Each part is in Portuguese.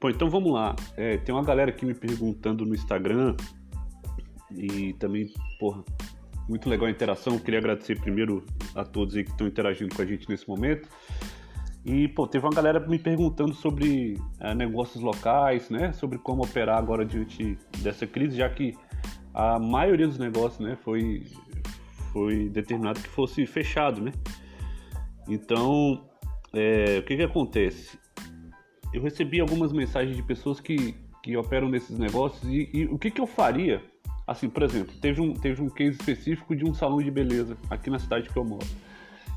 Pô, então vamos lá. É, tem uma galera aqui me perguntando no Instagram e também, porra, muito legal a interação. Eu queria agradecer primeiro a todos aí que estão interagindo com a gente nesse momento. E, pô, teve uma galera me perguntando sobre é, negócios locais, né? Sobre como operar agora diante dessa crise, já que a maioria dos negócios, né, foi, foi determinado que fosse fechado, né? Então, é, o que que acontece? Eu recebi algumas mensagens de pessoas que, que operam nesses negócios e, e o que que eu faria? Assim, por exemplo, teve um, teve um case específico de um salão de beleza aqui na cidade que eu moro.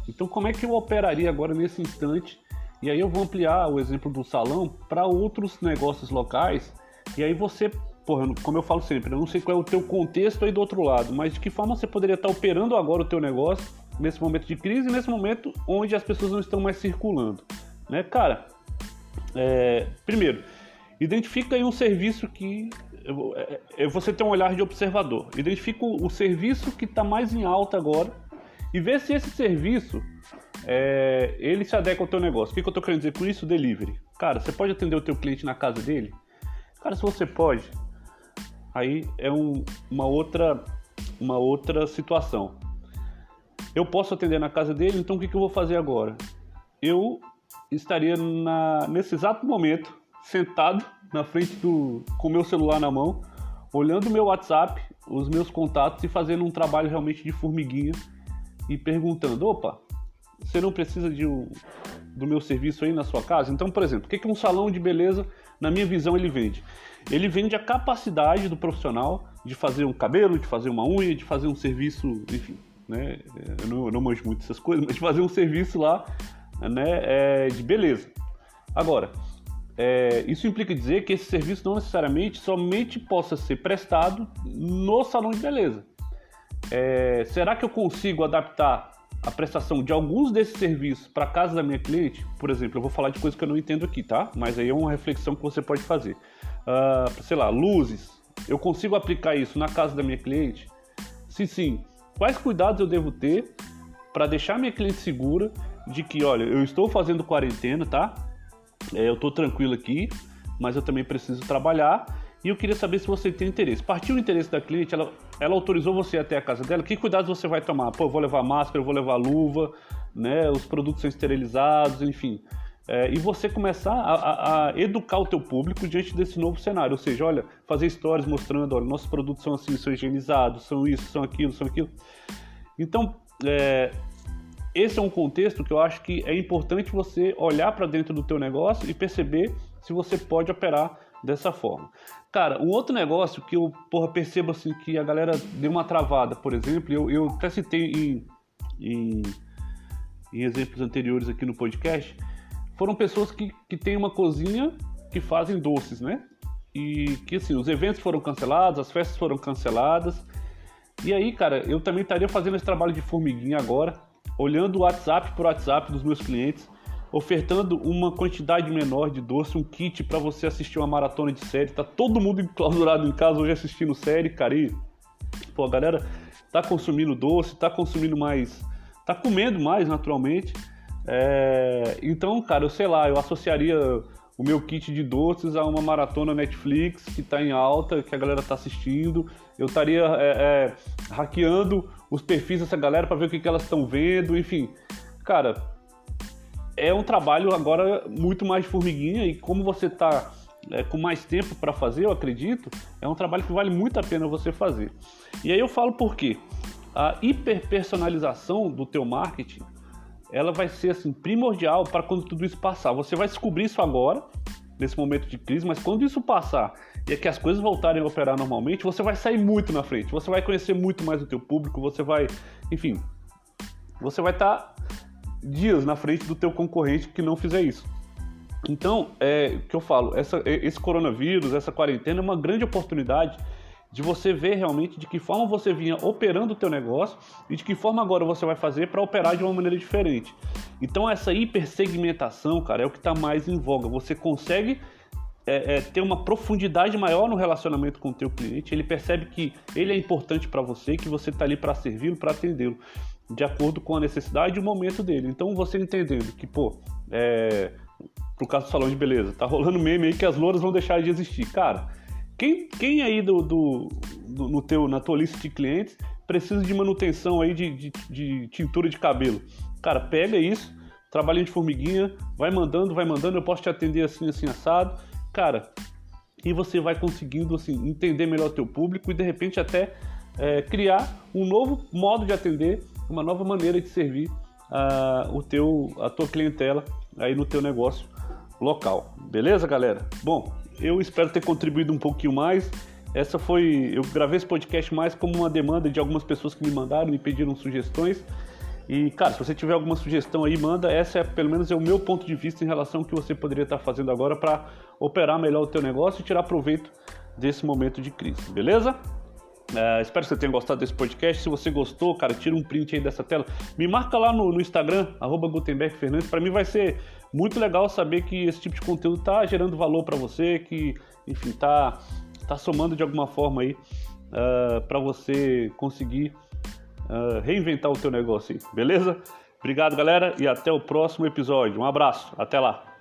Então, como é que eu operaria agora nesse instante? E aí eu vou ampliar o exemplo do salão para outros negócios locais. E aí você porra, como eu falo sempre, eu não sei qual é o teu contexto aí do outro lado, mas de que forma você poderia estar operando agora o teu negócio nesse momento de crise, nesse momento onde as pessoas não estão mais circulando, né, cara? É, primeiro, identifica aí um serviço que é, é, você tem um olhar de observador. Identifica o, serviço que está mais em alta agora e vê se esse serviço é, ele se adequa ao teu negócio. O que, que eu estou querendo dizer com isso? Delivery. Cara, você pode atender o teu cliente na casa dele? Cara, se você pode, aí é um, uma, outra, uma outra situação. Eu posso atender na casa dele, então o que, que eu vou fazer agora? Eu estaria na, nesse exato momento sentado na frente do com meu celular na mão, olhando meu WhatsApp, os meus contatos e fazendo um trabalho realmente de formiguinha e perguntando: opa, você não precisa de um, do meu serviço aí na sua casa? Então, por exemplo, o que, que um salão de beleza, na minha visão, ele vende? Ele vende a capacidade do profissional de fazer um cabelo, de fazer uma unha, de fazer um serviço, enfim, né? Eu não, eu não manjo muito essas coisas, mas de fazer um serviço lá, né? É, de beleza. Agora, é, isso implica dizer que esse serviço não necessariamente somente possa ser prestado no salão de beleza. É, será que eu consigo adaptar a prestação de alguns desses serviços para casa da minha cliente? Por exemplo, eu vou falar de coisas que eu não entendo aqui, tá? Mas aí é uma reflexão que você pode fazer uh, sei lá, luzes, eu consigo aplicar isso na casa da minha cliente? Se sim, quais cuidados eu devo ter para deixar minha cliente segura de que, olha, eu estou fazendo quarentena, tá? É, eu estou tranquilo aqui, mas eu também preciso trabalhar e eu queria saber se você tem interesse. Partiu o interesse da cliente, ela, ela autorizou você até a casa dela, que cuidados você vai tomar? Pô, eu vou levar máscara, eu vou levar luva, né? Os produtos são esterilizados, enfim é, e você começar a, a, a, educar o teu público diante desse novo cenário, ou seja, olha, fazer histórias mostrando, olha, nossos produtos são assim, são higienizados, são isso, são aquilo, são aquilo. Então, é, esse é um contexto que eu acho que é importante você olhar para dentro do teu negócio e perceber se você pode operar dessa forma. Cara, um outro negócio que eu porra, percebo assim que a galera deu uma travada, por exemplo, eu, eu até citei em, em, em exemplos anteriores aqui no podcast, foram pessoas que, que têm uma cozinha que fazem doces, né? E que assim, os eventos foram cancelados, as festas foram canceladas. E aí, cara, eu também estaria fazendo esse trabalho de formiguinha agora, olhando o WhatsApp por WhatsApp dos meus clientes, ofertando uma quantidade menor de doce, um kit para você assistir uma maratona de série. Tá todo mundo enclausurado em casa hoje assistindo série, cara. E, pô, a galera tá consumindo doce, tá consumindo mais, tá comendo mais naturalmente. É, então, cara, eu sei lá, eu associaria o meu kit de doces a uma maratona Netflix que está em alta, que a galera está assistindo. Eu estaria é, é, hackeando os perfis dessa galera para ver o que, que elas estão vendo, enfim. Cara, é um trabalho agora muito mais formiguinha e como você está é, com mais tempo para fazer, eu acredito, é um trabalho que vale muito a pena você fazer. E aí eu falo por quê? A hiperpersonalização do teu marketing ela vai ser assim primordial para quando tudo isso passar. Você vai descobrir isso agora, nesse momento de crise, mas quando isso passar e é que as coisas voltarem a operar normalmente, você vai sair muito na frente. Você vai conhecer muito mais o teu público, você vai, enfim, você vai estar tá dias na frente do teu concorrente que não fizer isso. Então, é o que eu falo, essa, esse coronavírus, essa quarentena é uma grande oportunidade de você ver realmente de que forma você vinha operando o teu negócio e de que forma agora você vai fazer para operar de uma maneira diferente. Então essa hipersegmentação, cara, é o que está mais em voga. Você consegue é, é, ter uma profundidade maior no relacionamento com o teu cliente. Ele percebe que ele é importante para você, que você está ali para servi-lo, para atendê-lo, de acordo com a necessidade e o momento dele. Então você entendendo que, pô, é, pro caso do salão de beleza. Tá rolando meme aí que as louras vão deixar de existir. Cara, quem, quem aí do, do, do, no teu, na tua lista de clientes precisa de manutenção aí de, de, de tintura de cabelo? Cara, pega isso, trabalhinho de formiguinha, vai mandando, vai mandando, eu posso te atender assim, assim, assado. Cara, e você vai conseguindo assim, entender melhor o teu público e de repente até é, criar um novo modo de atender, uma nova maneira de servir uh, o teu, a tua clientela aí no teu negócio local. Beleza, galera? Bom, eu espero ter contribuído um pouquinho mais. Essa foi, eu gravei esse podcast mais como uma demanda de algumas pessoas que me mandaram, me pediram sugestões. E, cara, se você tiver alguma sugestão aí, manda. Essa é, pelo menos, é o meu ponto de vista em relação ao que você poderia estar fazendo agora para operar melhor o teu negócio e tirar proveito desse momento de crise, beleza? É, espero que você tenha gostado desse podcast. Se você gostou, cara, tira um print aí dessa tela. Me marca lá no, no Instagram, arroba Gutenberg Fernandes. Para mim vai ser muito legal saber que esse tipo de conteúdo está gerando valor para você, que, enfim, está tá somando de alguma forma aí uh, é, para você conseguir uh, reinventar o teu negócio aí, beleza? Obrigado, galera, e até o próximo episódio. Um abraço, até lá.